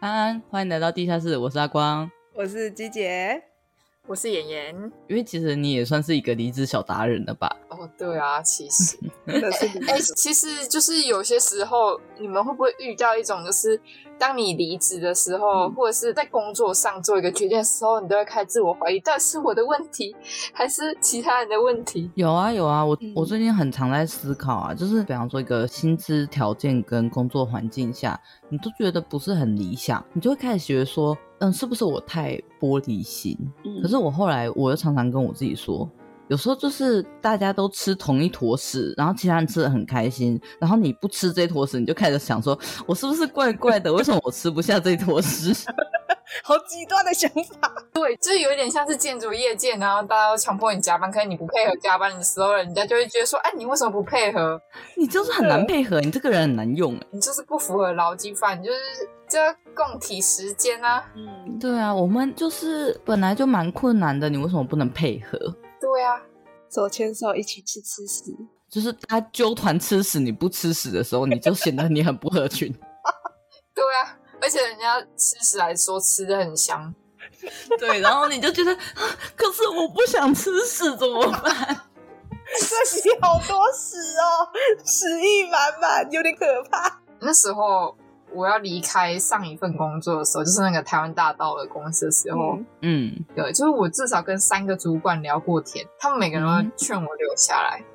安安，欢迎来到地下室，我是阿光，我是鸡姐。我是妍妍，因为其实你也算是一个离职小达人了吧？哦，对啊，其实 哎、欸，其实就是有些时候，你们会不会遇到一种，就是当你离职的时候，嗯、或者是在工作上做一个决定的时候，你都会开始自我怀疑，到底是我的问题，还是其他人的问题？有啊，有啊，我我最近很常在思考啊，就是比方说一个薪资条件跟工作环境下，你都觉得不是很理想，你就会开始觉得说。嗯，是不是我太玻璃心？嗯，可是我后来我又常常跟我自己说，有时候就是大家都吃同一坨屎，然后其他人吃的很开心，然后你不吃这坨屎，你就开始想说，我是不是怪怪的？为什么我吃不下这坨屎？好极端的想法。对，就是有一点像是建筑业界，然后大家都强迫你加班，可是你不配合加班的时候，人家就会觉得说，哎，你为什么不配合？你就是很难配合，你这个人很难用，你就是不符合劳基法，你就是。就要共体时间啊！嗯，对啊，我们就是本来就蛮困难的，你为什么不能配合？对啊，手牵手一起去吃屎，就是他揪团吃屎，你不吃屎的时候，你就显得你很不合群。对啊，而且人家吃屎来说吃的很香，对，然后你就觉得，可是我不想吃屎怎么办？这里好多屎哦，屎意满满，有点可怕。那时候。我要离开上一份工作的时候，就是那个台湾大道的公司的时候，嗯，对，就是我至少跟三个主管聊过天，他们每个人都劝我留下来，嗯、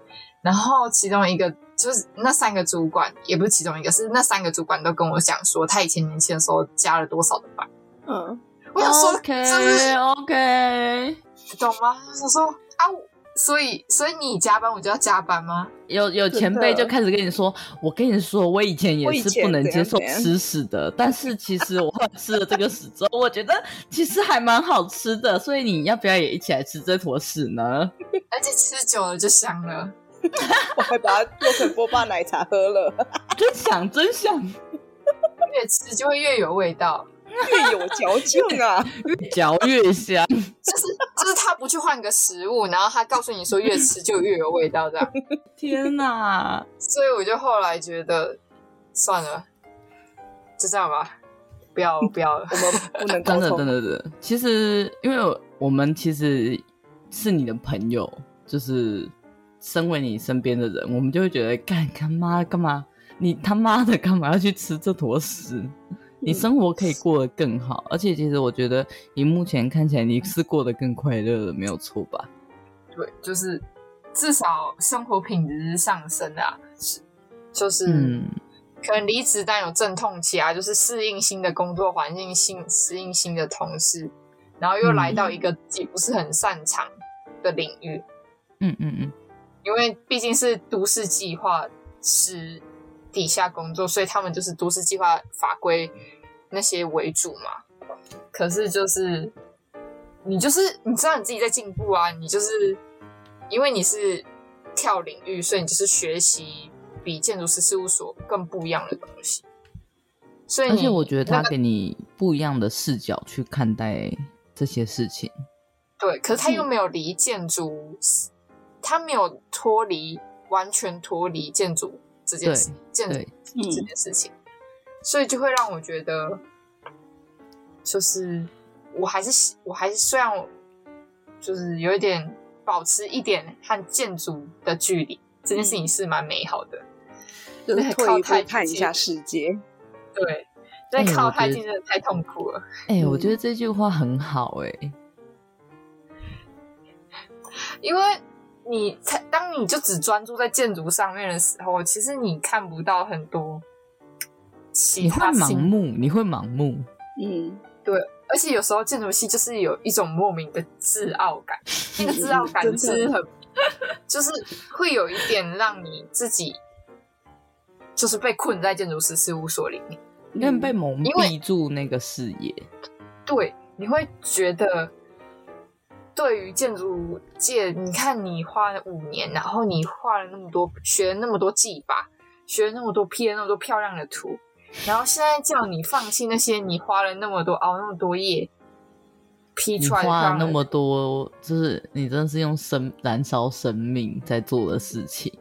然后其中一个就是那三个主管，也不是其中一个，是那三个主管都跟我讲说，他以前年轻的时候加了多少的班，嗯，我想说，OK OK，懂吗？我想说啊。所以，所以你加班，我就要加班吗？有有前辈就开始跟你说，我跟你说，我以前也是不能接受吃屎的，但是其实我吃了这个屎之后，我觉得其实还蛮好吃的。所以你要不要也一起来吃这坨屎呢？而且吃久了就香了，我还把它做成波霸奶茶喝了，真香真香，越吃就会越有味道。越有嚼劲啊，越嚼越香。就是就是他不去换个食物，然后他告诉你说越吃就越有味道，这样。天哪！所以我就后来觉得算了，就这样吧，不要不要了，我们不能真的真的真的。其实因为我们其实是你的朋友，就是身为你身边的人，我们就会觉得干干妈干嘛？你他妈的干嘛要去吃这坨屎？你生活可以过得更好，而且其实我觉得你目前看起来你是过得更快乐的，没有错吧？对，就是至少生活品质是上升的啊，是就是、嗯、可能离职但有阵痛期啊，就是适应新的工作环境，新适应新的同事，然后又来到一个自己不是很擅长的领域。嗯嗯嗯，因为毕竟是都市计划师底下工作，所以他们就是都市计划法规。那些为主嘛，可是就是你就是你知道你自己在进步啊，你就是因为你是跳领域，所以你就是学习比建筑师事务所更不一样的东西。所以，而且我觉得他给你不一样的视角去看待这些事情。对，可是他又没有离建筑，嗯、他没有脱离完全脱离建筑这件事，建筑这件事情。所以就会让我觉得，就是我还是我还是虽然我就是有一点保持一点和建筑的距离，这件事情是蛮美好的，就是退一步看一下世界。对，但靠太近真的太痛苦了。哎、欸，我觉得这句话很好哎、欸，因为你才当你就只专注在建筑上面的时候，其实你看不到很多。你会盲目，你会盲目，嗯，对，而且有时候建筑系就是有一种莫名的自傲感，那个自傲感是很，就是会有一点让你自己就是被困在建筑师事务所里面，因为被蒙蔽住那个视野，对，你会觉得对于建筑界，你看你花了五年，然后你画了那么多，学了那么多技法，学了那么多，，P 了那么多漂亮的图。然后现在叫你放弃那些你花了那么多熬那么多夜批出来的，花了那么多，就是你真的是用生燃烧生命在做的事情，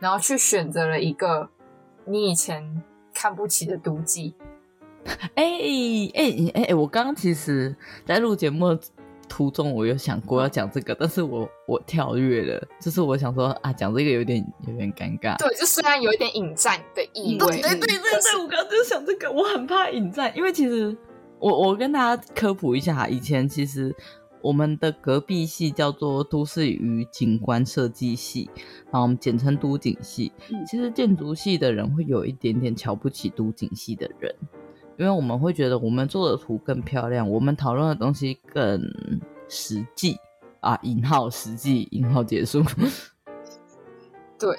然后去选择了一个你以前看不起的毒剂，哎哎哎哎，我刚刚其实在录节目的途中，我有想过要讲这个，但是我我跳跃了，就是我想说啊，讲这个有点有点尴尬。对，就虽然有一点引战的意味。对对对对对，我刚刚就想这个，我很怕引战，因为其实我我跟大家科普一下，以前其实。我们的隔壁系叫做都市与景观设计系，然后我们简称都景系。其实建筑系的人会有一点点瞧不起都景系的人，因为我们会觉得我们做的图更漂亮，我们讨论的东西更实际啊。引号实际，引号结束。对，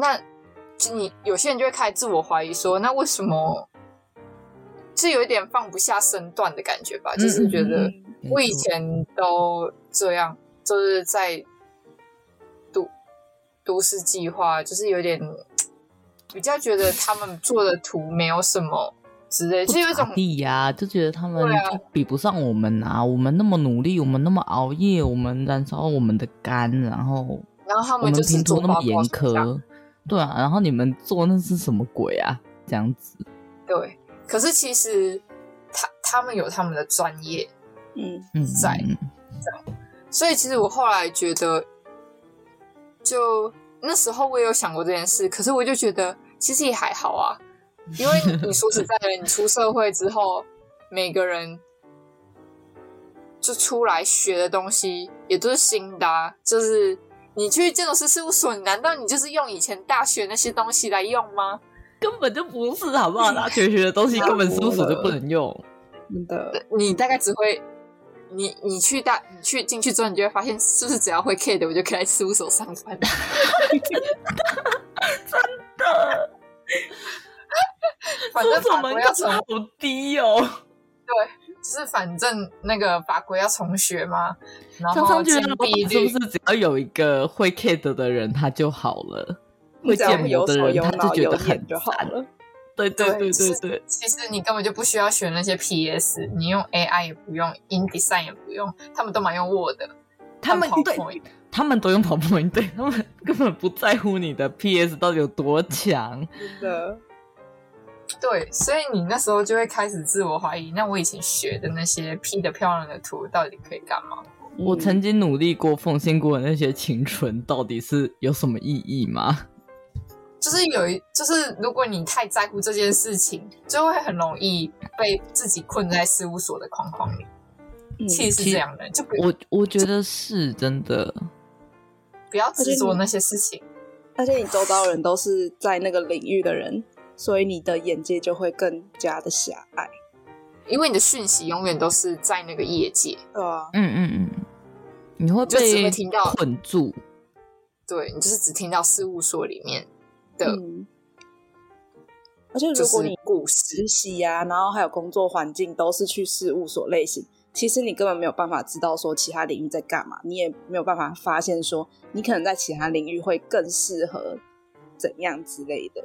那你有些人就会开始自我怀疑说，那为什么？是有一点放不下身段的感觉吧，嗯、就是觉得我以前都这样，就是在都都市计划，就是有点比较觉得他们做的图没有什么之类，就有一种地呀，就觉得他们比不上我们啊，我们那么努力，我们那么熬夜，我们燃烧我们的肝，然后然后他们就是做那么严苛，对啊，然后你们做那是什么鬼啊？这样子，对。可是其实他他们有他们的专业，嗯嗯，在这样，所以其实我后来觉得，就那时候我也有想过这件事，可是我就觉得其实也还好啊，因为你说实在的，你出社会之后，每个人就出来学的东西也都是新的啊，就是你去建筑师事务所，难道你就是用以前大学那些东西来用吗？根本就不是，好不好？大学学的东西根本事务所就不能用。真的，你大概只会，你你去大，你去进去之后，你就会发现，是不是只要会 K 的，我就可以在事务所上班？真的，真的。反正法规要从好低哦。对，就是反正那个法规要重学嘛。然后金币率是不是只要有一个会 K 的的人，他就好了？会建模的人，他就觉得很就好了。对对对对对，其实你根本就不需要学那些 PS，你用 AI 也不用，InDesign 也不用，他们都蛮用 Word，他们对，他们都用 PowerPoint，对，他们根本不在乎你的 PS 到底有多强。真的，对，所以你那时候就会开始自我怀疑，那我以前学的那些 P 的漂亮的图到底可以干嘛？我曾经努力过、奉献过的那些青春，到底是有什么意义吗？就是有一，就是如果你太在乎这件事情，就会很容易被自己困在事务所的框框里。嗯、其实是这样的，就我我觉得是真的，不要执着那些事情。而且你周遭人都是在那个领域的人，所以你的眼界就会更加的狭隘，因为你的讯息永远都是在那个业界。对啊，嗯嗯嗯，你会被困住。对，你就是只听到事务所里面。嗯，而且如果你实习呀，然后还有工作环境都是去事务所类型，其实你根本没有办法知道说其他领域在干嘛，你也没有办法发现说你可能在其他领域会更适合怎样之类的。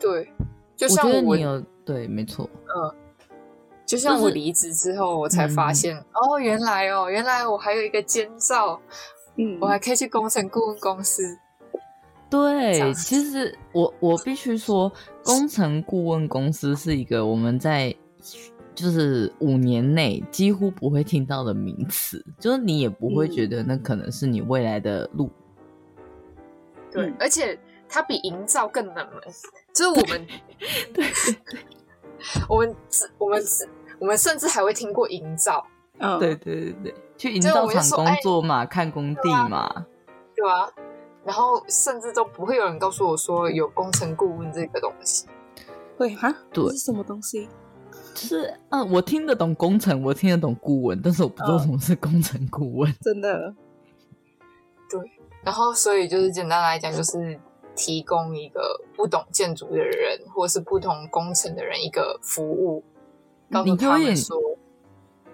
对，就像我，我觉得你有对，没错，嗯，就像我离职之后，我才发现、嗯、哦，原来哦，原来我还有一个监照，嗯，我还可以去工程顾问公司。对，其实我我必须说，工程顾问公司是一个我们在就是五年内几乎不会听到的名词，就是你也不会觉得那可能是你未来的路。嗯、对，而且它比营造更冷门，就是我们对，我们我们我们甚至还会听过营造，嗯，对对对对，去营造厂工作嘛，看工地嘛，对啊。然后甚至都不会有人告诉我说有工程顾问这个东西。会哈？对，是什么东西？就是啊，我听得懂工程，我听得懂顾问，但是我不知道什么是工程顾问。真的？对。然后，所以就是简单来讲，就是提供一个不懂建筑的人，或是不同工程的人一个服务，告诉他们说，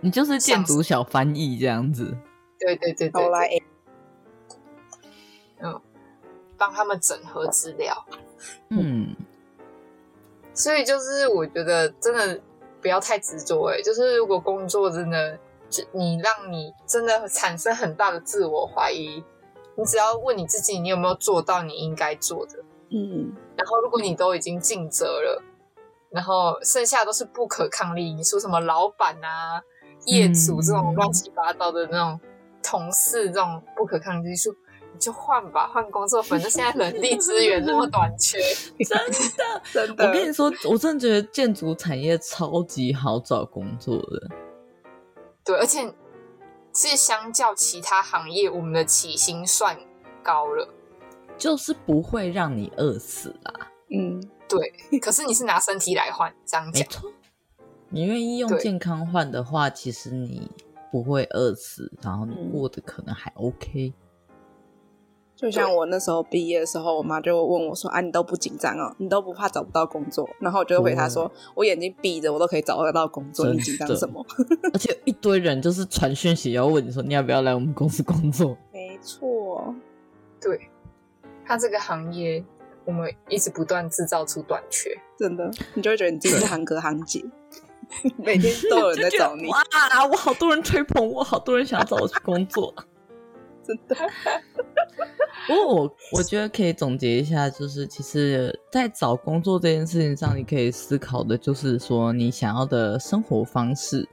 你就是建筑小翻译这样子。对对对对，对。嗯，帮他们整合资料。嗯，所以就是我觉得真的不要太执着哎，就是如果工作真的就你让你真的产生很大的自我怀疑，你只要问你自己，你有没有做到你应该做的？嗯，然后如果你都已经尽责了，然后剩下都是不可抗力因素，什么老板啊、业主这种乱七八糟的那种同事这种不可抗力因素，你就换吧，换工作。反正现在人力资源那么短缺，真的真的。我跟你说，我真的觉得建筑产业超级好找工作的。对，而且是相较其他行业，我们的起薪算高了，就是不会让你饿死啦。嗯。对，可是你是拿身体来换，这样讲。没错，你愿意用健康换的话，其实你不会饿死，然后你过得可能还 OK。就像我那时候毕业的时候，我妈就问我说：“啊，你都不紧张哦？你都不怕找不到工作？”然后我就回她说：“我眼睛闭着，我都可以找得到工作，你紧张什么？”而且一堆人就是传讯息要问你说：“你要不要来我们公司工作？” 没错，对，他这个行业。我们一直不断制造出短缺，真的，你就会觉得你自己是行哥行姐，每天都有人在找你。哇，我好多人吹捧我，好多人想要找我去工作，真的。不过我我觉得可以总结一下，就是其实，在找工作这件事情上，你可以思考的就是说，你想要的生活方式，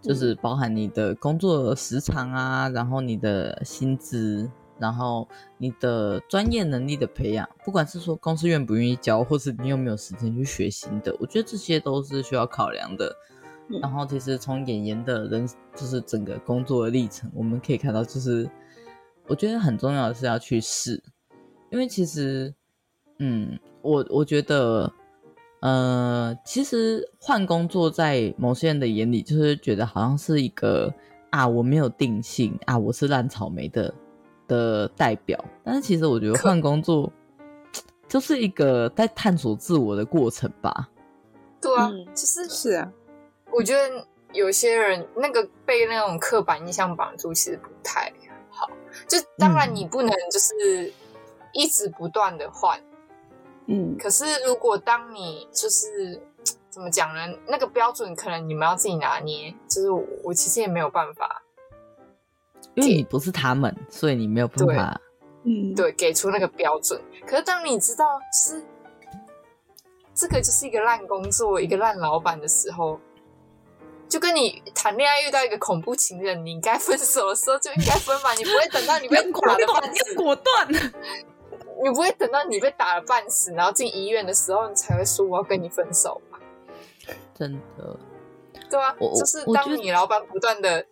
就是包含你的工作时长啊，然后你的薪资。然后你的专业能力的培养，不管是说公司愿不愿意教，或是你有没有时间去学新的，我觉得这些都是需要考量的。嗯、然后其实从演员的人，就是整个工作的历程，我们可以看到，就是我觉得很重要的是要去试，因为其实，嗯，我我觉得，呃，其实换工作在某些人的眼里，就是觉得好像是一个啊，我没有定性啊，我是烂草莓的。的代表，但是其实我觉得换工作 就是一个在探索自我的过程吧。对啊，其实是啊。我觉得有些人那个被那种刻板印象绑住，其实不太好。就当然你不能就是一直不断的换，嗯。可是如果当你就是怎么讲呢？那个标准可能你们要自己拿捏。就是我，我其实也没有办法。因为你不是他们，所以你没有办法，嗯，对，给出那个标准。可是当你知道是这个就是一个烂工作、一个烂老板的时候，就跟你谈恋爱遇到一个恐怖情人，你应该分手的时候就应该分嘛，你不会等到你被 打的半死，果断，你不会等到你被打了半死，然后进医院的时候，你才会说我要跟你分手嘛？真的，对啊，就是当你老板不断的。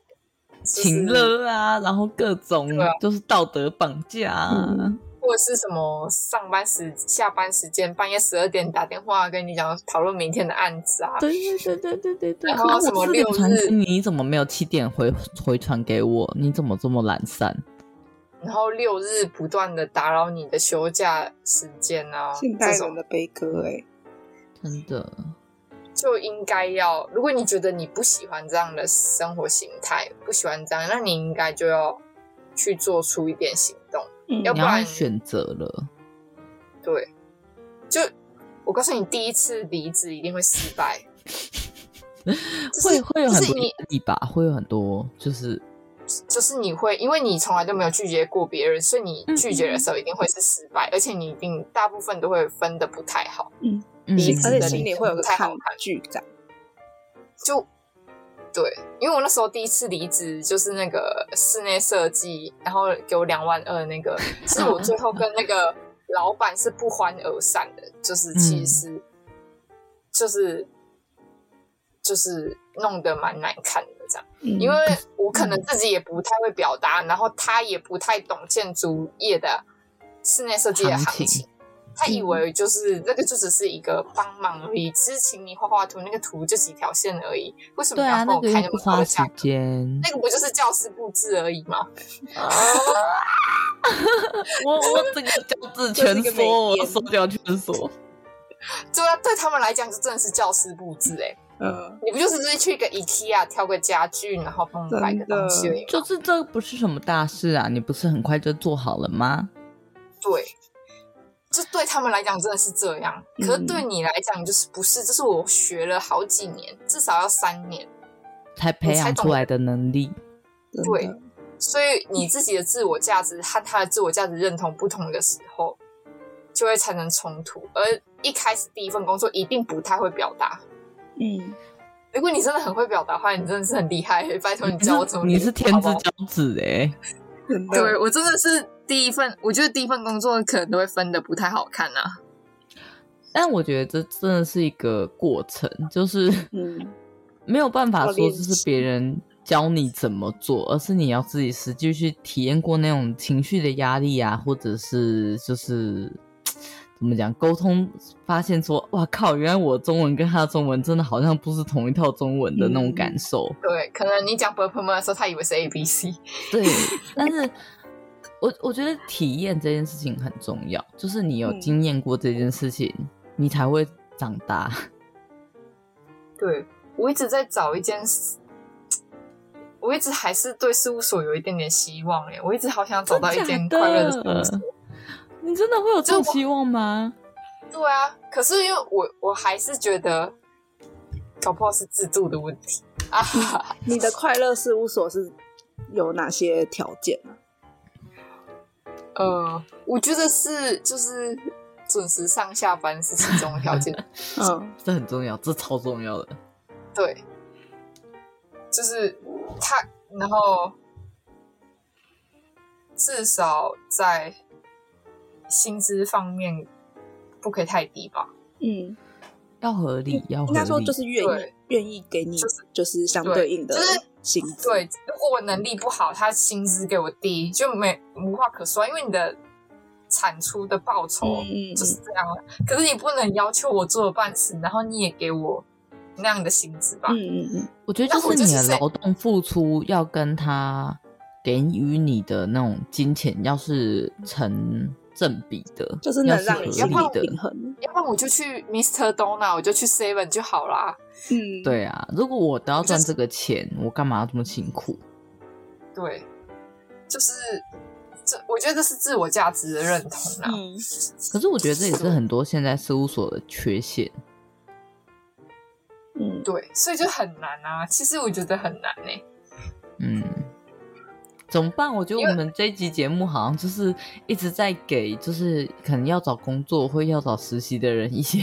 情勒啊，然后各种就是道德绑架啊，嗯，或者是什么上班时下班时间半夜十二点打电话跟你讲讨论明天的案子啊，对对对对对对对。然后什么六日你怎么没有七点回回传给我？你怎么这么懒散？然后六日不断的打扰你的休假时间啊，现代人的悲歌哎，欸，真的。就应该要，如果你觉得你不喜欢这样的生活形态，不喜欢这样，那你应该就要去做出一点行动，嗯、要不然选择了。对，就我告诉你，第一次离职一定会失败，会会有很多压力吧，会有很多，就是就是你会，因为你从来都没有拒绝过别人，所以你拒绝的时候一定会是失败，嗯、而且你一定大部分都会分的不太好。嗯。离职的心里会有个抗拒感，就对，因为我那时候第一次离职就是那个室内设计，然后给我两万二那个，是我最后跟那个老板是不欢而散的，就是其实就是就是弄得蛮难看的这样，因为我可能自己也不太会表达，然后他也不太懂建筑业的室内设计的行情。他以为就是那个就只是一个帮忙而已，只是请你画画图，那个图就几条线而已。为什么要跟我开那么高的价格？那个不就是教室布置而已吗？啊、我我整个教室 全缩，我收掉全缩。对啊，对他们来讲，就真的是教室布置哎、欸。嗯，你不就是直接去一个 IKEA 挑个家具，然后帮你摆个东西而已？就是这不是什么大事啊，你不是很快就做好了吗？对。这对他们来讲真的是这样，可是对你来讲就是不是？这是我学了好几年，至少要三年才培养出来的能力。对，所以你自己的自我价值和他的自我价值认同不同的时候，就会产生冲突。而一开始第一份工作一定不太会表达。嗯，如果你真的很会表达的话，你真的是很厉害。拜托你教我怎么？你是天之骄子哎！对，我真的是第一份，我觉得第一份工作可能都会分的不太好看啊。但我觉得这真的是一个过程，就是没有办法说就是别人教你怎么做，而是你要自己实际去体验过那种情绪的压力啊，或者是就是怎么讲沟通，发现说哇靠，原来我中文跟他的中文真的好像不是同一套中文的那种感受。对，可能你讲 “purple” 的时候，他以为是 “a b c”。对，但是。我我觉得体验这件事情很重要，就是你有经验过这件事情。嗯你才会长大。对，我一直在找一件事，我一直还是对事务所有一点点希望哎，我一直好想找到一件快乐的事务所。你真的会有这种希望吗？对啊，可是因为我我还是觉得，搞不好是制度的问题 啊。你的快乐事务所是有哪些条件呢？呃，我觉得是就是。准时上下班是其中的条件，嗯，这很重要，这超重要的。对，就是他，然后至少在薪资方面不可以太低吧？嗯，要合理，要合理。应该说就是愿意愿意给你，就是就是相对应的薪资。对，如果我能力不好，他薪资给我低，就没无话可说，因为你的。产出的报酬就是这样了，嗯嗯，可是你不能要求我做了半死，然后你也给我那样的薪资吧？嗯嗯嗯，我觉得就是你的劳动付出要跟他给予你的那种金钱要是成正比的，就是能让你要平衡。要不然我就去 Mr. Donut，我就去 Seven 就好啦。嗯，对啊，如果我都要赚这个钱，我干嘛要这么辛苦？对，就是。这我觉得这是自我价值的认同啊。嗯，可是我觉得这也是很多现在事务所的缺陷。嗯，对，所以就很难啊。其实我觉得很难呢、欸。嗯，怎么办？我觉得我们这一集节目好像就是一直在给，就是可能要找工作或要找实习的人一些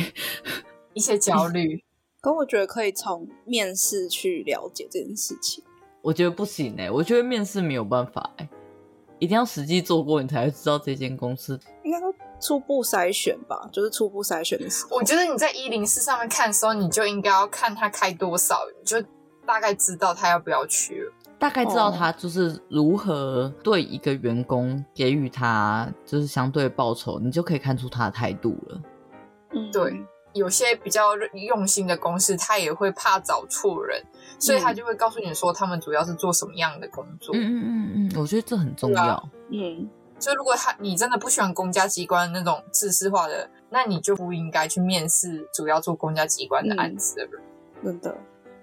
一些焦虑。可我觉得可以从面试去了解这件事情。我觉得不行哎、欸，我觉得面试没有办法哎、欸。一定要实际做过，你才会知道这间公司。应该说初步筛选吧，就是初步筛选的时候。我觉得你在一零四上面看的时候，你就应该要看他开多少，你就大概知道他要不要去了。大概知道他就是如何对一个员工给予他就是相对报酬，你就可以看出他的态度了。嗯，对。有些比较用心的公司，他也会怕找错人，所以他就会告诉你说，他们主要是做什么样的工作。嗯嗯嗯嗯，我觉得这很重要。啊、嗯，所以如果他你真的不喜欢公家机关那种自私化的，那你就不应该去面试主要做公家机关的案子的人。嗯、真的，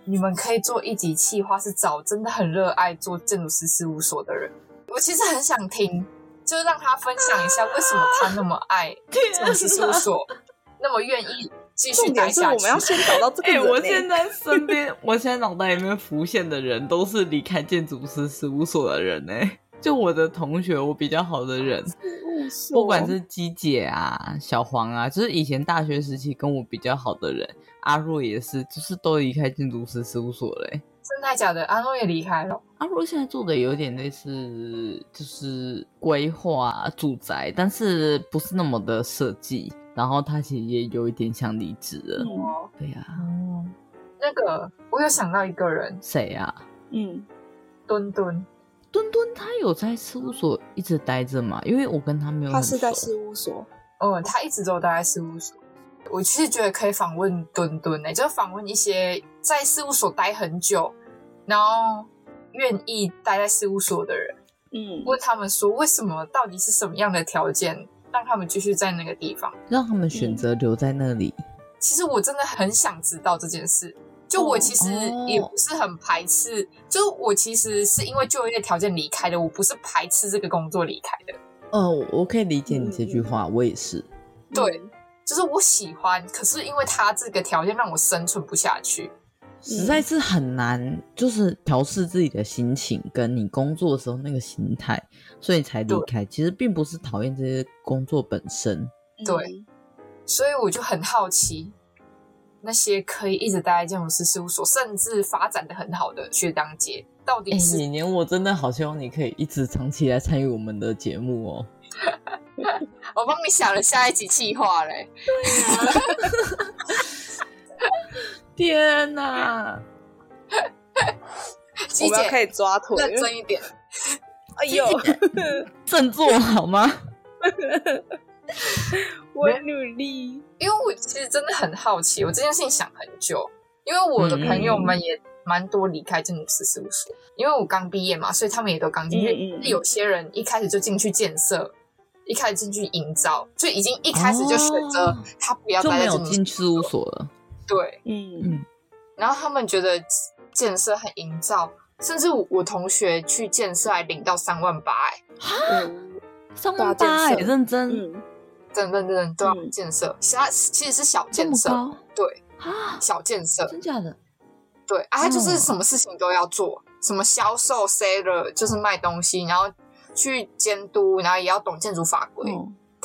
你们可以做一级企划，是找真的很热爱做建筑师事务所的人。我其实很想听，就是让他分享一下为什么他那么爱建筑师事务所。那么愿意继续待下去。我们要先找到这个人、欸。我现在身边，我现在脑袋里面浮现的人都是离开建筑师事务所的人呢、欸。就我的同学，我比较好的人，不管是鸡姐啊、小黄啊，就是以前大学时期跟我比较好的人，阿若也是，就是都离开建筑师事务所嘞、欸。真的假的？阿若也离开了。阿若现在做的有点类似，就是规划住宅，但是不是那么的设计。然后他其实也有一点想离职了。哦，对呀、啊。哦，那个我有想到一个人，谁呀、啊？嗯，墩墩，墩墩，他有在事务所一直待着吗？因为我跟他没有。他是在事务所。嗯，他一直都待在事务所。我其实觉得可以访问墩墩呢，就访问一些在事务所待很久，然后愿意待在事务所的人。嗯，问他们说，为什么？到底是什么样的条件？让他们继续在那个地方，让他们选择留在那里。其实我真的很想知道这件事。就我其实也不是很排斥，哦、就我其实是因为就业条件离开的，我不是排斥这个工作离开的。哦，我可以理解你这句话，嗯、我也是。对，就是我喜欢，可是因为他这个条件让我生存不下去。实在是很难，就是调试自己的心情，跟你工作的时候那个心态，所以才离开。其实并不是讨厌这些工作本身，对，所以我就很好奇，那些可以一直待在建筑师事务所，甚至发展的很好的学长姐，到底是？年、欸、年我真的好希望你可以一直长期来参与我们的节目哦。我帮你想了下一集计划嘞。天哪！我们可以抓腿，认真一点。哎呦，振作好吗？我努力，因为我其实真的很好奇，我这件事情想很久，因为我的朋友们也蛮多离开建筑师事务所，因为我刚毕业嘛，所以他们也都刚进去。嗯嗯，有些人一开始就进去建设，一开始进去营造，就已经一开始就选择他不要待在建筑事务所了。对，嗯。嗯，然后他们觉得建设很营造，甚至我，我同学去建设还领到三万八哎，嗯，三万八哎，认真，嗯，认真认真都要建设，其他其实是小建设，对。啊，小建设，真假的，对啊，他就是什么事情都要做，什么销售 seller 就是卖东西，然后去监督，然后也要懂建筑法规。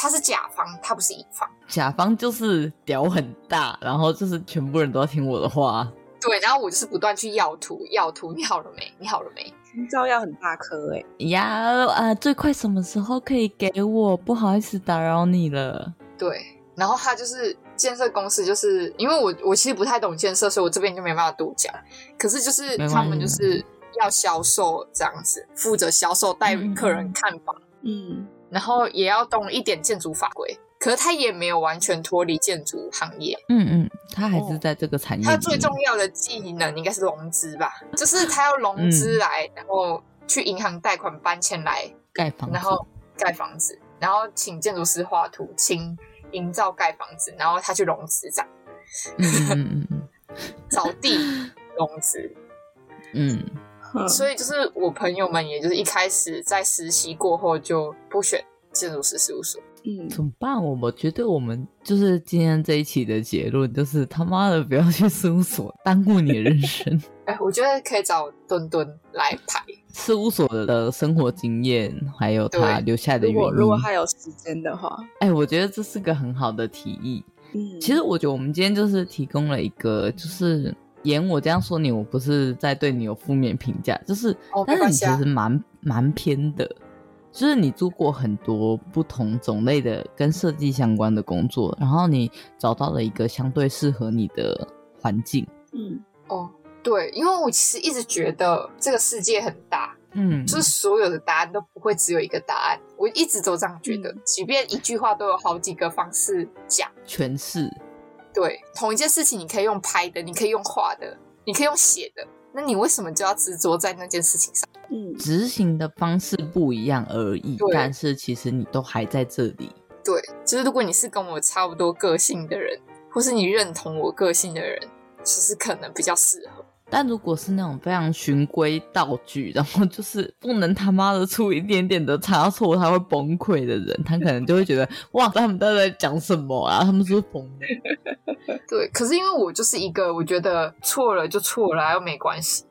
他是甲方，他不是乙方。甲方就是屌很大，然后就是全部人都要听我的话。对，然后我就是不断去要图，要图，你好了没？你好了没？营造要很大颗哎。呀啊，最快什么时候可以给我？不好意思打扰你了。对，然后他就是建设公司，就是因为我我其实不太懂建设，所以我这边就没办法多讲。可是就是他们就是要销售这样子，负责销售带客人看房。嗯。嗯然后也要懂一点建筑法规，可是他也没有完全脱离建筑行业。嗯嗯，他还是在这个产业。他最重要的技能应该是融资吧？就是他要融资来，嗯、然后去银行贷款搬迁来盖房子，然后盖房子，然后请建筑师画图，请营造盖房子，然后他去融资这样。嗯嗯嗯，找地融资。嗯。所以就是我朋友们，也就是一开始在实习过后就不选建筑师事务所。嗯，怎么办？我我觉得我们就是今天这一期的结论，就是他妈的不要去事务所耽误你的人生。哎，我觉得可以找墩墩来排事务所的生活经验，还有他留下的原因。如果如果他有时间的话，哎，我觉得这是个很好的提议。嗯，其实我觉得我们今天就是提供了一个，就是。言我这样说你，我不是在对你有负面评价，就是，哦、但是你其实蛮蛮偏的，就是你做过很多不同种类的跟设计相关的工作，然后你找到了一个相对适合你的环境。嗯，哦，对，因为我其实一直觉得这个世界很大，嗯，就是所有的答案都不会只有一个答案，我一直都这样觉得，嗯、即便一句话都有好几个方式讲。诠释。对，同一件事情，你可以用拍的，你可以用画的，你可以用写的，那你为什么就要执着在那件事情上？嗯，执行的方式不一样而已，但是其实你都还在这里。对，就是如果你是跟我差不多个性的人，或是你认同我个性的人，其实可能比较适合。但如果是那种非常循规蹈矩，然后就是不能他妈的出一点点的差错，他会崩溃的人，他可能就会觉得哇，他们都在讲什么啊？他们是不是疯了？对，可是因为我就是一个，我觉得错了就错了，又没关系。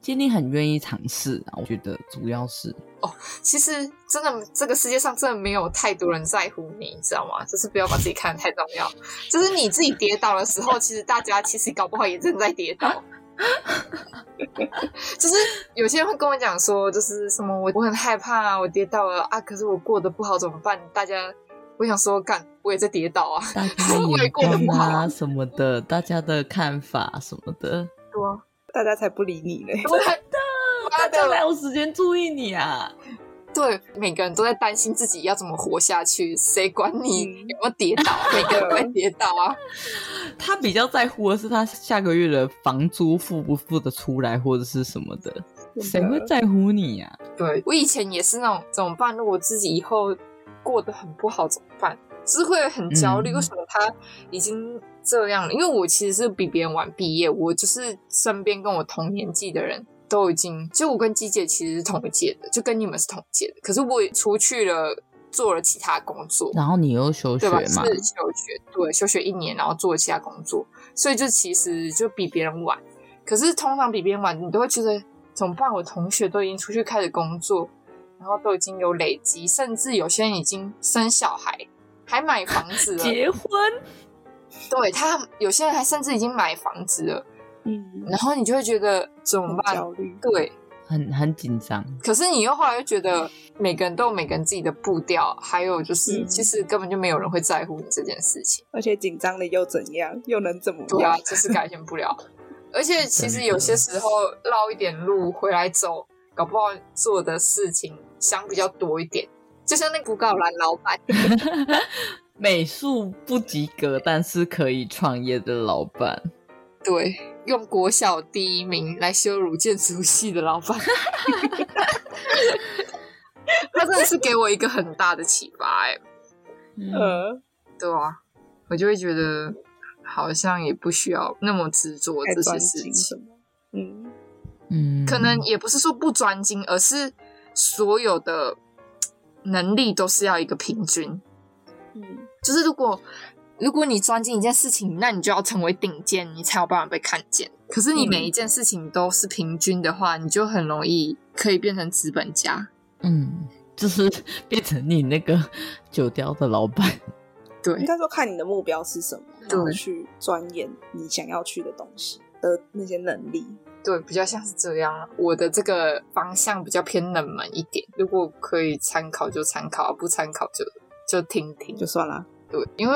其实你很愿意尝试啊，我觉得主要是哦，其实真的这个世界上真的没有太多人在乎你，你知道吗？就是不要把自己看得太重要。就是你自己跌倒的时候，其实大家其实搞不好也正在跌倒。就是有些人会跟我讲说，就是什么我我很害怕，我跌倒了啊，可是我过得不好怎么办？大家，我想说，干我也在跌倒啊，大家 也过得不好。什么的，大家的看法什么的，对啊，大家才不理你嘞，真的，大家哪有时间注意你啊？对，每个人都在担心自己要怎么活下去，谁管你有没有跌倒？嗯、每个人都会跌倒啊。他比较在乎的是他下个月的房租付不付得出来，或者是什么的。谁会在乎你呀、啊？对，我以前也是那种怎么办？如果自己以后过得很不好怎么办？就是会很焦虑。嗯、为什么他已经这样了？因为我其实是比别人晚毕业，我就是身边跟我同年纪的人。都已经，就我跟机姐其实是同一届的，就跟你们是同一届的。可是我也出去了，做了其他工作。然后你又休学嘛？是休学，对，休学一年，然后做了其他工作，所以就其实就比别人晚。可是通常比别人晚，你都会觉得怎么办？我同学都已经出去开始工作，然后都已经有累积，甚至有些人已经生小孩，还买房子了，结婚。对他，有些人还甚至已经买房子了。嗯，然后你就会觉得怎么办？焦虑，对，很很紧张。可是你又后来又觉得，每个人都有每个人自己的步调，还有就是，嗯、其实根本就没有人会在乎你这件事情。而且紧张了又怎样？又能怎么样？对啊，这是改变不了。而且其实有些时候绕一点路回来走，搞不好做的事情想比较多一点。就像那个布告栏老板，美术不及格，但是可以创业的老板。对，用国小第一名来羞辱建筑系的老板，他真的是给我一个很大的启发哎。嗯，对啊，我就会觉得。好像也不需要那么执着这些事情，嗯嗯，可能也不是说不专精，而是所有的能力都是要一个平均，嗯，就是如果如果你钻进一件事情，那你就要成为顶尖，你才有办法被看见。可是你每一件事情都是平均的话，你就很容易可以变成资本家，嗯，就是变成你那个酒雕的老板。对，应该说看你的目标是什么，对，然后去钻研你想要去的东西的那些能力。对，比较像是这样。我的这个方向比较偏冷门一点，如果可以参考就参考，不参考就就听听就算了。对，因为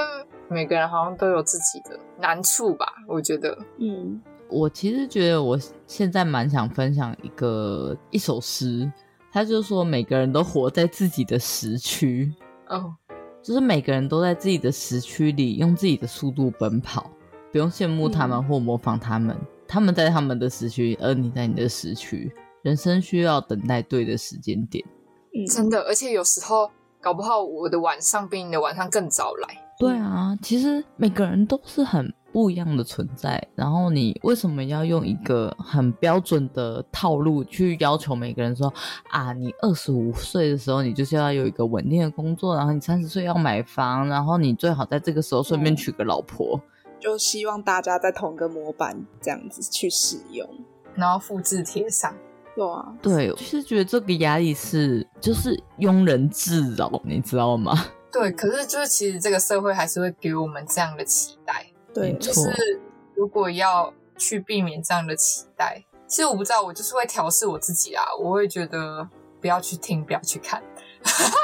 每个人好像都有自己的难处吧，我觉得。嗯，我其实觉得我现在蛮想分享一个一首诗，他就说每个人都活在自己的时区。哦。就是每个人都在自己的时区里，用自己的速度奔跑，不用羡慕他们或模仿他们。嗯、他们在他们的时区，而你在你的时区。人生需要等待对的时间点。嗯，真的，而且有时候搞不好我的晚上比你的晚上更早来。对啊，其实每个人都是很。不一样的存在，然后你为什么要用一个很标准的套路去要求每个人说啊，你二十五岁的时候你就是要有一个稳定的工作，然后你三十岁要买房，然后你最好在这个时候顺便娶个老婆，就希望大家在同一个模板这样子去使用，然后复制贴上。对啊，对，就是觉得这个压力是就是庸人自扰，你知道吗？对，可是就是其实这个社会还是会给我们这样的期待。对，就是如果要去避免这样的期待，其实我不知道，我就是会调试我自己啊。我会觉得不要去听，不要去看，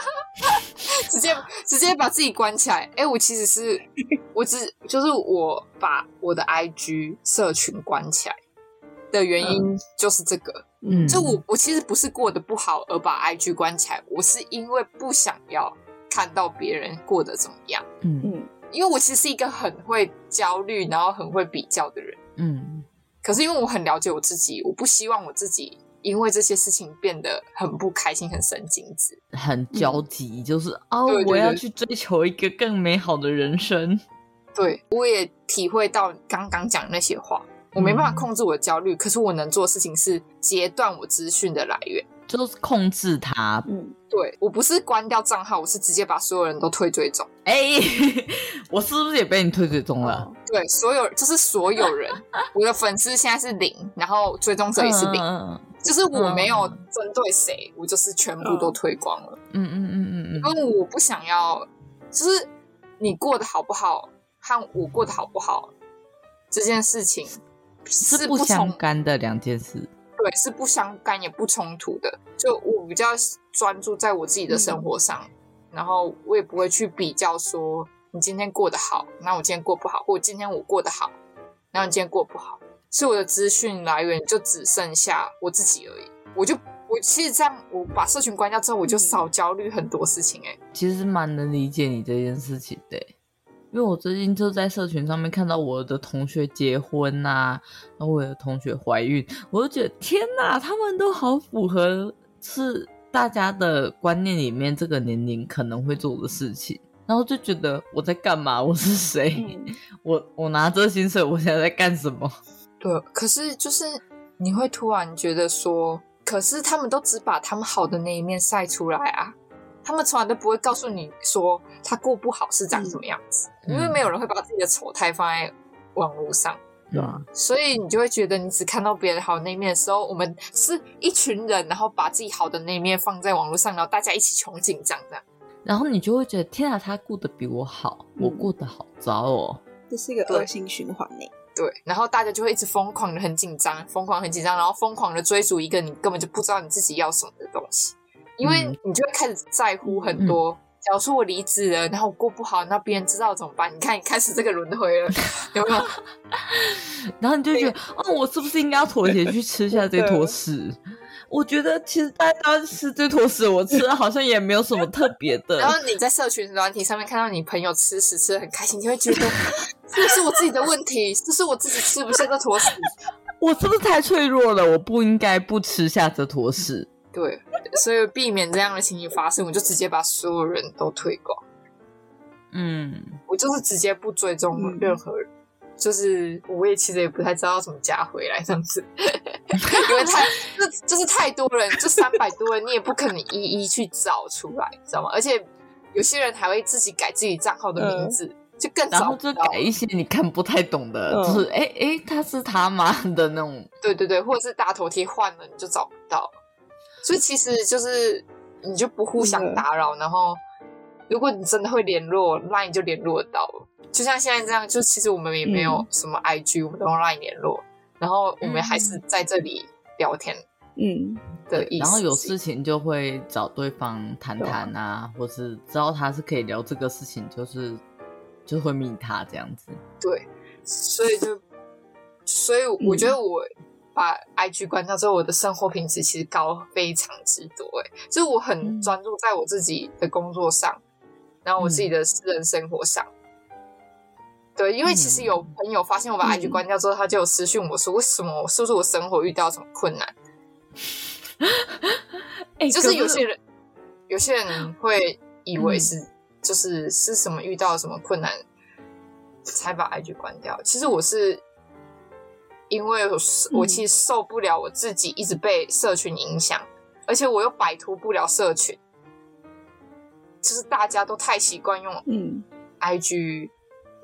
直接直接把自己关起来。哎，我其实是我只就是我把我的 IG 社群关起来的原因就是这个。嗯，就我我其实不是过得不好而把 IG 关起来，我是因为不想要看到别人过得怎么样。嗯嗯。因为我其实是一个很会焦虑，然后很会比较的人，嗯，可是因为我很了解我自己，我不希望我自己因为这些事情变得很不开心、很神经质、很焦急，嗯、就是哦，对对对，我要去追求一个更美好的人生。对，我也体会到刚刚讲那些话，我没办法控制我的焦虑，嗯、可是我能做的事情是截断我资讯的来源。就是控制他，嗯，对，我不是关掉账号，我是直接把所有人都退追踪。哎、欸，我是不是也被你退追踪了？对，所有就是所有人，我的粉丝现在是零，然后追踪者也是零，嗯、就是我没有针对谁，我就是全部都推光了。嗯嗯嗯嗯嗯，因为我不想要，就是你过得好不好和我过得好不好这件事情是不相干的两件事。对，是不相干也不冲突的。就我比较专注在我自己的生活上，嗯、然后我也不会去比较说你今天过得好，那我今天过不好，或者今天我过得好，然后你今天过不好。所以我的资讯来源就只剩下我自己而已。我就我其实这样，我把社群关掉之后，我就少焦虑很多事情、欸。哎、嗯，其实蛮能理解你这件事情的。因为我最近就在社群上面看到我的同学结婚呐、啊，然后我的同学怀孕，我就觉得天呐，他们都好符合是大家的观念里面这个年龄可能会做的事情，然后就觉得我在干嘛？我是谁？嗯、我我拿这薪水，我现在在干什么？对，可是就是你会突然觉得说，可是他们都只把他们好的那一面晒出来啊。他们从来都不会告诉你说他过不好是长什么样子，嗯、因为没有人会把自己的丑态放在网络上，对啊、嗯，所以你就会觉得你只看到别人好的那一面的时候，我们是一群人，然后把自己好的那一面放在网络上，然后大家一起穷紧张这样。然后你就会觉得天啊，他过得比我好，我过得好糟哦，这是一个恶性循环呢。对，然后大家就会一直疯狂的很紧张，疯狂很紧张，然后疯狂的追逐一个你根本就不知道你自己要什么的东西，因为你就会开始在乎很多。嗯、假如说我离职了，然后我过不好，那别人知道怎么办？你看，你开始这个轮回了，有没有？然后你就觉得，哦，我是不是应该要妥协去吃下这坨屎？我觉得其实大家都吃这坨屎，我吃的好像也没有什么特别的。然后你在社群软体上面看到你朋友吃屎吃的很开心，你会觉得这是我自己的问题，这是我自己吃不下这坨屎。我是不是太脆弱了？我不应该不吃下这坨屎。对，所以避免这样的情形发生，我就直接把所有人都推广。嗯，我就是直接不追踪任何人。嗯就是我也其实也不太知道怎么加回来这样子，因为太 就就是太多人，就三百多人，你也不可能一一去找出来，知道吗？而且有些人还会自己改自己账号的名字，嗯、就更早，然后就改一些你看不太懂的，嗯、就是哎哎、他是他妈的那种？对对对，或者是大头贴换了你就找不到，所以其实就是你就不互相打扰，嗯、然后如果你真的会联络，那你就联络到了。就像现在这样，就其实我们也没有什么 IG，、嗯、我们都用 LINE 联络，然后我们还是在这里聊天，嗯的意思。然后有事情就会找对方谈谈啊，或是知道他是可以聊这个事情，就是就会密他这样子。对，所以就所以我觉得我把 IG 关掉之后，我的生活品质其实高非常之多。哎，就是我很专注在我自己的工作上，嗯、然后我自己的私人生活上。对，因为其实有朋友发现我把 IG 关掉之后，嗯、他就有私讯我说：“为什么？是不是我生活遇到什么困难？”欸、就是有些人，有些人会以为是，嗯、就是是什么遇到什么困难才把 IG 关掉。其实我是因为我，我其实受不了我自己一直被社群影响，而且我又摆脱不了社群，就是大家都太习惯用嗯 IG。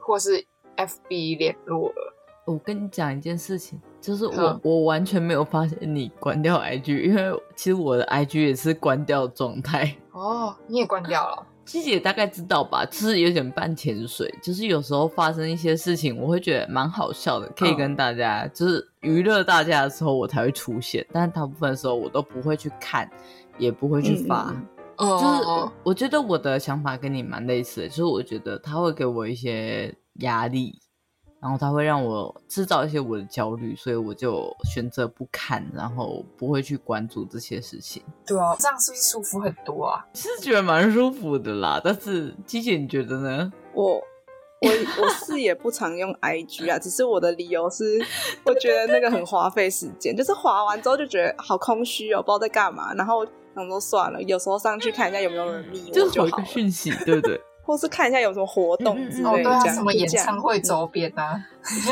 或是 FB 联络了。我跟你讲一件事情，就是我、嗯、我完全没有发现你关掉 IG，因为其实我的 IG 也是关掉状态。哦，你也关掉了？其实也大概知道吧，就是有点半潜水。就是有时候发生一些事情，我会觉得蛮好笑的，可以跟大家、嗯、就是娱乐大家的时候，我才会出现。但是大部分的时候，我都不会去看，也不会去发。嗯就是我觉得我的想法跟你蛮类似的，就是我觉得他会给我一些压力，然后他会让我制造一些我的焦虑，所以我就选择不看，然后不会去关注这些事情。对啊，这样是不是舒服很多啊？是觉得蛮舒服的啦，但是鸡姐你觉得呢？我我我是也不常用 IG 啊，只是我的理由是，我觉得那个很花费时间，就是划完之后就觉得好空虚哦，不知道在干嘛，然后。想说算了，有时候上去看一下有没有人密我就好，就回个讯息，对不对？或是看一下有什么活动之类的，哦、对什么演唱会周边啊，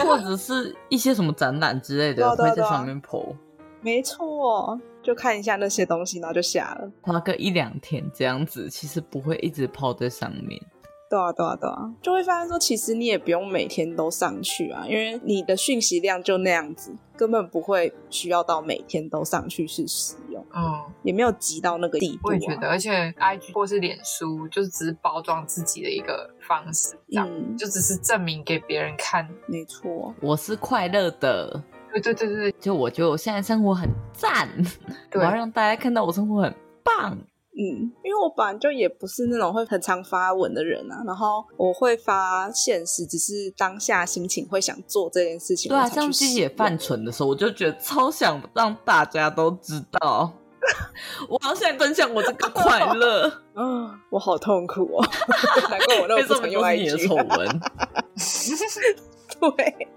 或者是一些什么展览之类的，会在上面 po。没错，就看一下那些东西，然后就下了，花个一两天这样子，其实不会一直泡在上面。对啊，对啊，对啊，就会发现说，其实你也不用每天都上去啊，因为你的讯息量就那样子，根本不会需要到每天都上去去使用。嗯，也没有急到那个地步啊。我也觉得，而且 IG 或是脸书，就是只是包装自己的一个方式，这样，嗯，就只是证明给别人看。没错，我是快乐的。对对对对，就我觉得我现在生活很赞，我要让大家看到我生活很棒。嗯，因为我本来就也不是那种会很常发文的人啊，然后我会发现实，只是当下心情会想做这件事情。对啊，像鸡姐犯蠢的时候，我就觉得超想让大家都知道，我好想分享我这个快乐。嗯，我好痛苦哦，难怪我那么不常用 IG 的丑闻。对。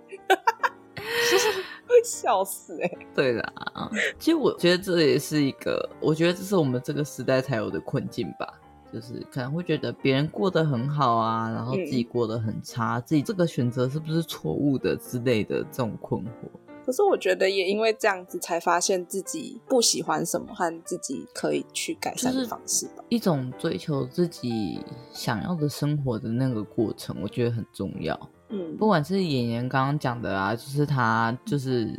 笑死哎、欸！对啦，其实我觉得这也是一个，我觉得这是我们这个时代才有的困境吧，就是可能会觉得别人过得很好啊，然后自己过得很差，嗯、自己这个选择是不是错误的之类的这种困惑。可是我觉得也因为这样子，才发现自己不喜欢什么和自己可以去改善的方式吧。一种追求自己想要的生活的那个过程，我觉得很重要。嗯，不管是演员刚刚讲的啊，就是他就是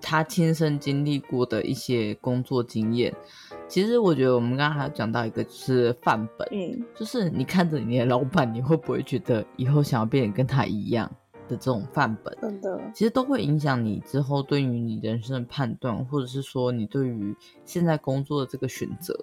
他亲身经历过的一些工作经验，其实我觉得我们刚刚还有讲到一个，就是范本，嗯，就是你看着你的老板，你会不会觉得以后想要变得跟他一样的这种范本？真的，其实都会影响你之后对于你人生的判断，或者是说你对于现在工作的这个选择。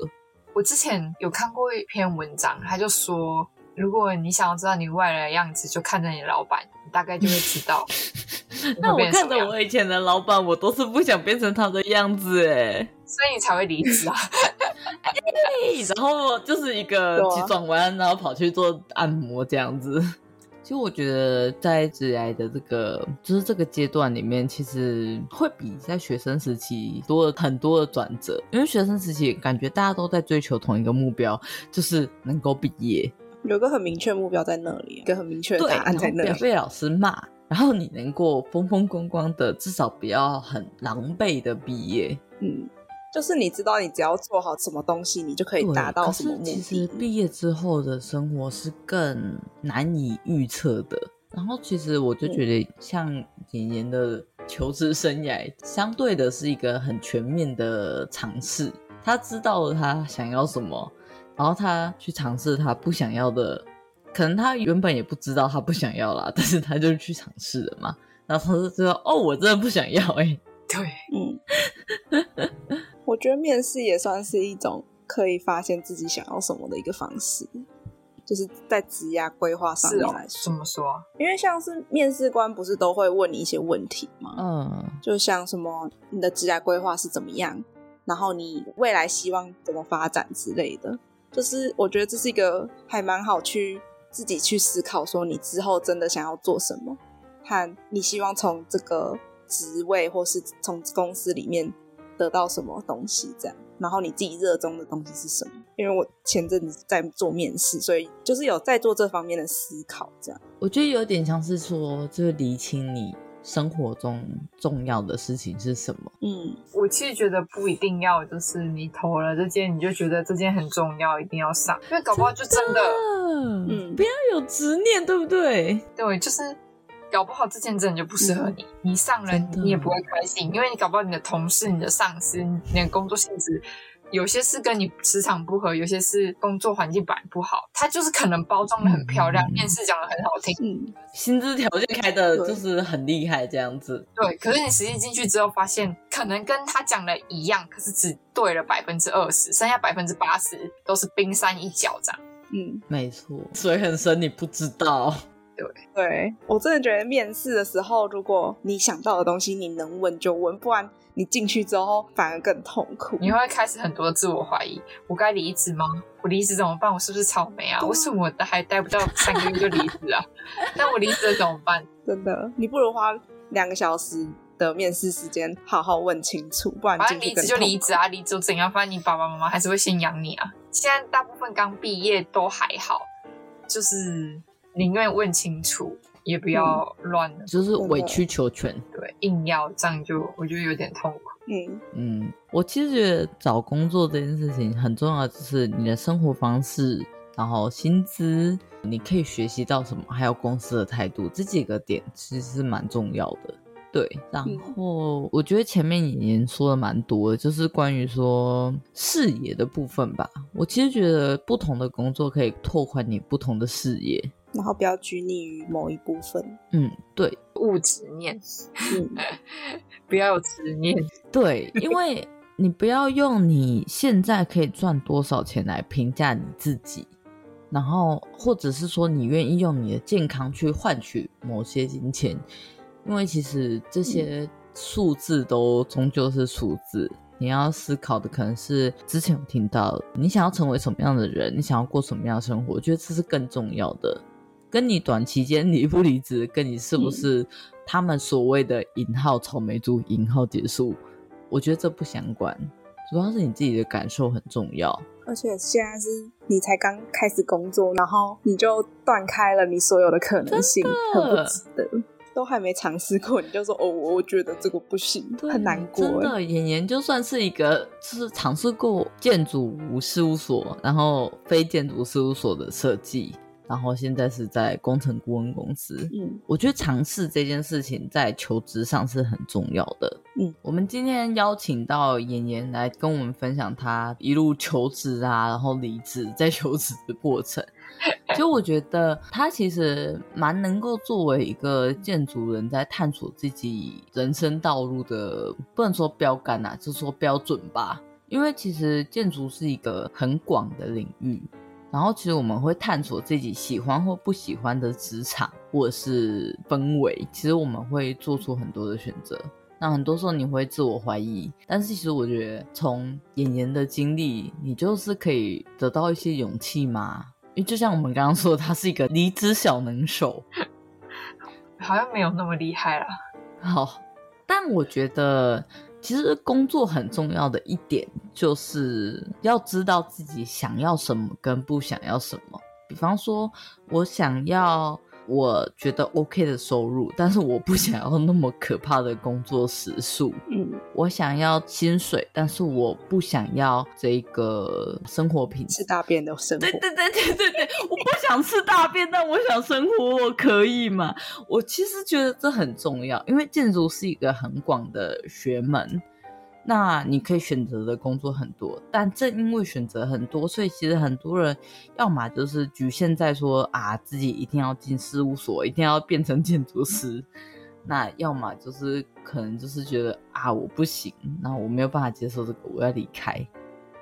我之前有看过一篇文章，他就说，如果你想要知道你未来的样子，就看着你老板，你大概就会知道。那我看着我以前的老板，我都是不想变成他的样子哎，所以你才会离职啊。然后就是一个急转弯，然后跑去做按摩这样子。其实我觉得在职涯的这个就是这个阶段里面，其实会比在学生时期多了很多的转折。因为学生时期感觉大家都在追求同一个目标，就是能够毕业，有个很明确目标在那里，一个很明确的答案在那里，要被老师骂。然后你能够风风光光的，至少不要很狼狈的毕业。嗯，就是你知道，你只要做好什么东西，你就可以达到什么目的。其实毕业之后的生活是更难以预测的。然后其实我就觉得，像妍妍的求职生涯，相对的是一个很全面的尝试。他知道了他想要什么，然后他去尝试他不想要的。可能他原本也不知道他不想要啦，但是他就去尝试了嘛。然后他就知道，哦，我真的不想要哎、欸。对，嗯，我觉得面试也算是一种可以发现自己想要什么的一个方式，就是在职业规划上面来说。怎么说？因为像是面试官不是都会问你一些问题吗？嗯，就像什么你的职业规划是怎么样，然后你未来希望怎么发展之类的。就是我觉得这是一个还蛮好去。自己去思考，说你之后真的想要做什么，和你希望从这个职位或是从公司里面得到什么东西，这样。然后你自己热衷的东西是什么？因为我前阵子在做面试，所以就是有在做这方面的思考，这样。我觉得有点像是说，就是厘清你生活中重要的事情是什么？嗯，我其实觉得不一定要，就是你投了这件，你就觉得这件很重要，一定要上，因为搞不好就真的，真的嗯，不要有执念，对不对？对，就是搞不好这件真的就不适合你，嗯、你上了你也不会开心，因为你搞不好你的同事、你的上司、你的工作性质。有些是跟你磁场不合，有些是工作环境本来不好，他就是可能包装的很漂亮，嗯、面试讲的很好听，嗯，薪资条件开的就是很厉害这样子。对，可是你实际进去之后发现，可能跟他讲的一样，可是只对了百分之二十，剩下百分之八十都是冰山一角这样。嗯，没错，水很深，你不知道。对，对我真的觉得面试的时候，如果你想到的东西你能问就问，不然。你进去之后反而更痛苦，你会开始很多自我怀疑：我该离职吗？我离职怎么办？我是不是草莓啊？为什么我还待不到三个月就离职啊？那我离职了怎么办？真的，你不如花两个小时的面试时间好好问清楚，不然。离职就离职啊，离职怎样？反正你爸爸妈妈还是会先养你啊。现在大部分刚毕业都还好，就是宁愿问清楚。也不要乱了，就是委曲求全，对，硬要这样就我觉得有点痛苦。嗯嗯，我其实觉得找工作这件事情很重要，就是你的生活方式，然后薪资，你可以学习到什么，还有公司的态度，这几个点其实是蛮重要的。对，然后我觉得前面已经说的蛮多的，就是关于说视野的部分吧。我其实觉得不同的工作可以拓宽你不同的视野。然后不要拘泥于某一部分，嗯，对，物 执念，嗯，不要有执念，对，因为你不要用你现在可以赚多少钱来评价你自己，然后或者是说你愿意用你的健康去换取某些金钱，因为其实这些数字都终究是数字，嗯，你要思考的可能是之前有听到你想要成为什么样的人，你想要过什么样的生活，我觉得这是更重要的。跟你短期间离不离职，跟你是不是他们所谓的引号草莓族引号结束，我觉得这不相关，主要是你自己的感受很重要。而且现在是你才刚开始工作，然后你就断开了你所有的可能性，很不值得。都还没尝试过，你就说哦，我觉得这个不行，很难过。真的，妍妍就算是一个就是尝试过建筑事务所，然后非建筑事务所的设计。然后现在是在工程顾问公司。嗯，我觉得尝试这件事情在求职上是很重要的。嗯，我们今天邀请到妍妍来跟我们分享她一路求职啊，然后离职在求职的过程。就我觉得她其实蛮能够作为一个建筑人在探索自己人生道路的，不能说标杆啊，就是说标准吧。因为其实建筑是一个很广的领域，然后其实我们会探索自己喜欢或不喜欢的职场或者是氛围，其实我们会做出很多的选择。那很多时候你会自我怀疑，但是其实我觉得从演员的经历，你就是可以得到一些勇气嘛。因为就像我们刚刚说，他是一个离职小能手，好像没有那么厉害啦。好，但我觉得。其实工作很重要的一点，就是要知道自己想要什么跟不想要什么。比方说，我想要。我觉得 OK 的收入，但是我不想要那么可怕的工作时数。嗯，我想要薪水，但是我不想要这个生活品质。吃大便的生活。对对对对对对，我不想吃大便，但我想生活，我可以吗？我其实觉得这很重要，因为建筑是一个很广的学门。那你可以选择的工作很多，但正因为选择很多，所以其实很多人要么就是局限在说啊，自己一定要进事务所，一定要变成建筑师；那要么就是可能就是觉得啊，我不行，那我没有办法接受这个，我要离开，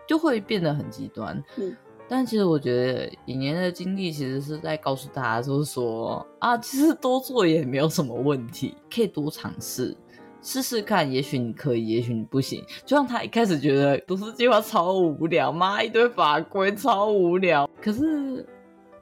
就会变得很极端。嗯，但其实我觉得一年的经历其实是在告诉大家，就是说啊，其实多做也没有什么问题，可以多尝试。试试看，也许你可以，也许你不行。就像他一开始觉得读书计划超无聊，妈一堆法规超无聊。可是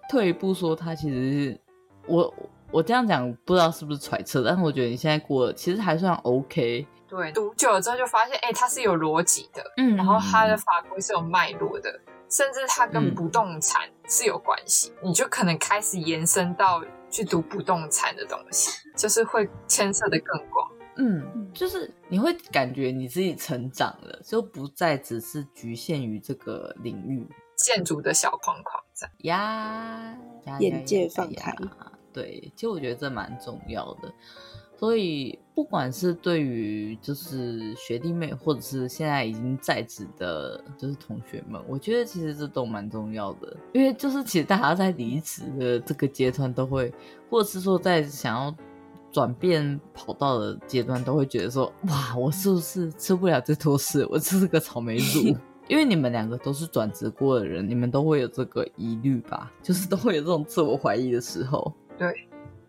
退一步说，他其实是我我这样讲不知道是不是揣测，但是我觉得你现在过得其实还算 OK。对，读久了之后就发现，哎、欸，它是有逻辑的，嗯，然后它的法规是有脉络的，甚至它跟不动产是有关系，嗯、你就可能开始延伸到去读不动产的东西，就是会牵涉的更广。嗯，就是你会感觉你自己成长了，就不再只是局限于这个领域建筑的小框框在呀，眼界放开。对，其实我觉得这蛮重要的。所以不管是对于就是学弟妹，或者是现在已经在职的，就是同学们，我觉得其实这都蛮重要的。因为就是其实大家在离职的这个阶段都会，或者是说在想要。转变跑道的阶段，都会觉得说：哇，我是不是吃不了这坨屎？我是个草莓族。因为你们两个都是转职过的人，你们都会有这个疑虑吧？就是都会有这种自我怀疑的时候。对，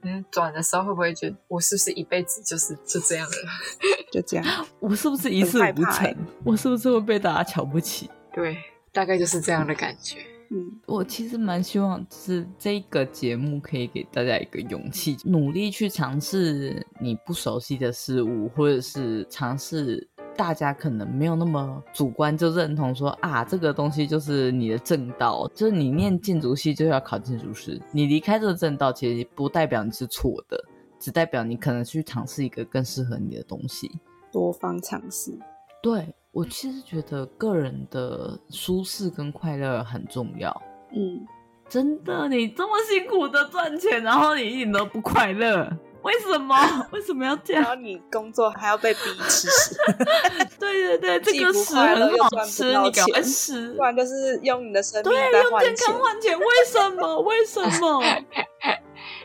嗯，转的时候会不会觉得我是不是一辈子就是就这样了？就这样？我是不是一事无成？我是不是会被大家瞧不起？对，大概就是这样的感觉。嗯，我其实蛮希望，就是这个节目可以给大家一个勇气，努力去尝试你不熟悉的事物，或者是尝试大家可能没有那么主观就认同说啊，这个东西就是你的正道，就是你念建筑系就要考建筑师，你离开这个正道其实不代表你是错的，只代表你可能去尝试一个更适合你的东西，多方尝试，对。我其实觉得个人的舒适跟快乐很重要。嗯，真的，你这么辛苦的赚钱，然后你一点都不快乐，为什么？为什么要这样？然后你工作还要被逼吃屎。对对对，这个屎很好吃，你赶快吃，不然就是用你的生命对，用健康换钱。为什么？为什么？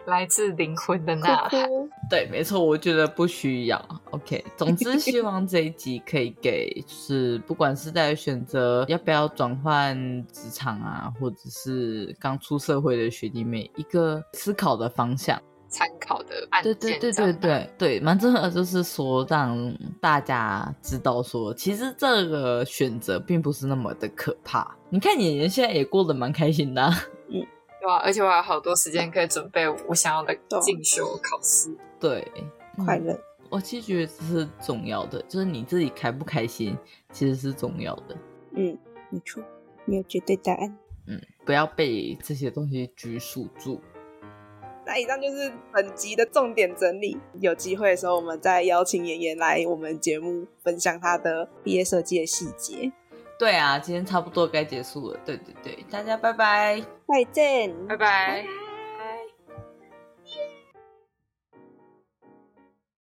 来自灵魂的呐喊，对，没错，我觉得不需要。OK，总之希望这一集可以给，就是不管是在选择要不要转换职场啊，或者是刚出社会的学弟妹一个思考的方向，参考的案件。对对对对对对，蛮重要的就是说让大家知道说，其实这个选择并不是那么的可怕。你看妍妍现在也过得蛮开心的啊。对啊，而且我还有好多时间可以准备我想要的进修考试。对，快乐。我其实觉得这是重要的，就是你自己开不开心，其实是重要的。嗯，没错，没有绝对答案。嗯，不要被这些东西拘束住。那以上就是本集的重点整理。有机会的时候，我们再邀请妍妍来我们节目分享她的毕业设计的细节。对啊，今天差不多该结束了。对对对，大家拜拜，再见，拜拜。